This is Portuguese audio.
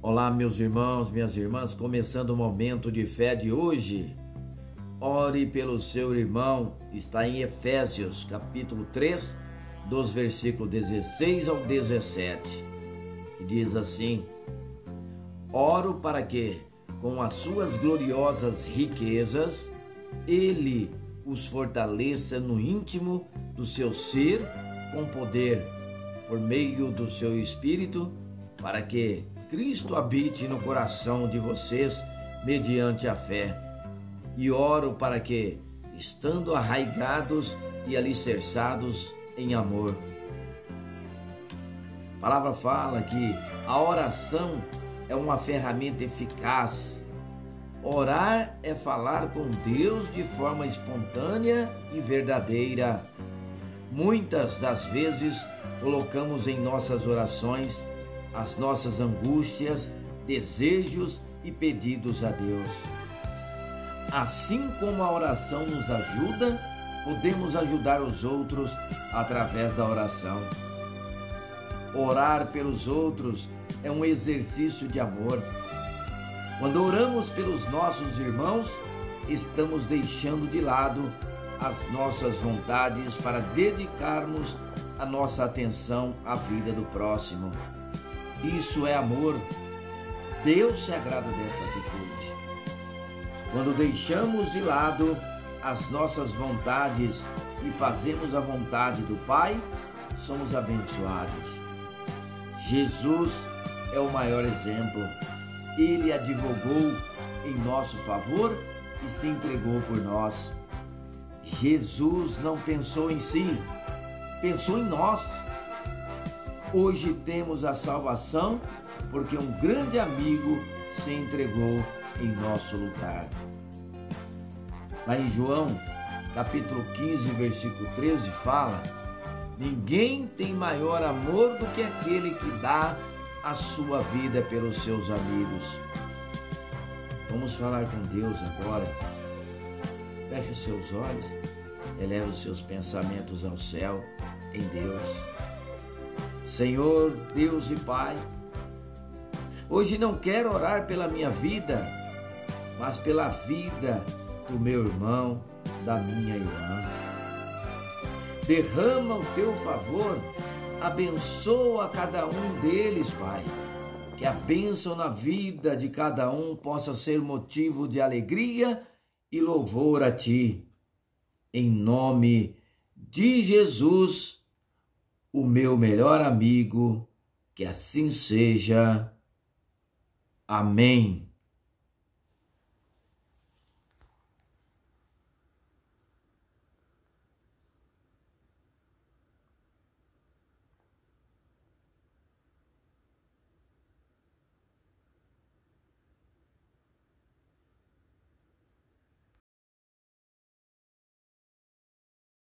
Olá, meus irmãos, minhas irmãs, começando o momento de fé de hoje. Ore pelo seu irmão, está em Efésios, capítulo 3, dos versículos 16 ao 17. Que diz assim: Oro para que, com as suas gloriosas riquezas, ele os fortaleça no íntimo do seu ser com poder, por meio do seu espírito, para que Cristo habite no coração de vocês mediante a fé. E oro para que, estando arraigados e alicerçados em amor. A palavra fala que a oração é uma ferramenta eficaz. Orar é falar com Deus de forma espontânea e verdadeira. Muitas das vezes colocamos em nossas orações as nossas angústias, desejos e pedidos a Deus. Assim como a oração nos ajuda, podemos ajudar os outros através da oração. Orar pelos outros é um exercício de amor. Quando oramos pelos nossos irmãos, estamos deixando de lado as nossas vontades para dedicarmos a nossa atenção à vida do próximo. Isso é amor. Deus se agrada desta atitude. Quando deixamos de lado as nossas vontades e fazemos a vontade do Pai, somos abençoados. Jesus é o maior exemplo. Ele advogou em nosso favor e se entregou por nós. Jesus não pensou em si, pensou em nós. Hoje temos a salvação porque um grande amigo se entregou em nosso lugar. Lá em João, capítulo 15, versículo 13, fala: Ninguém tem maior amor do que aquele que dá a sua vida pelos seus amigos. Vamos falar com Deus agora. Feche os seus olhos, eleve os seus pensamentos ao céu, em Deus. Senhor, Deus e Pai, hoje não quero orar pela minha vida, mas pela vida do meu irmão, da minha irmã. Derrama o teu favor, abençoa cada um deles, Pai. Que a bênção na vida de cada um possa ser motivo de alegria e louvor a Ti. Em nome de Jesus o meu melhor amigo, que assim seja. Amém.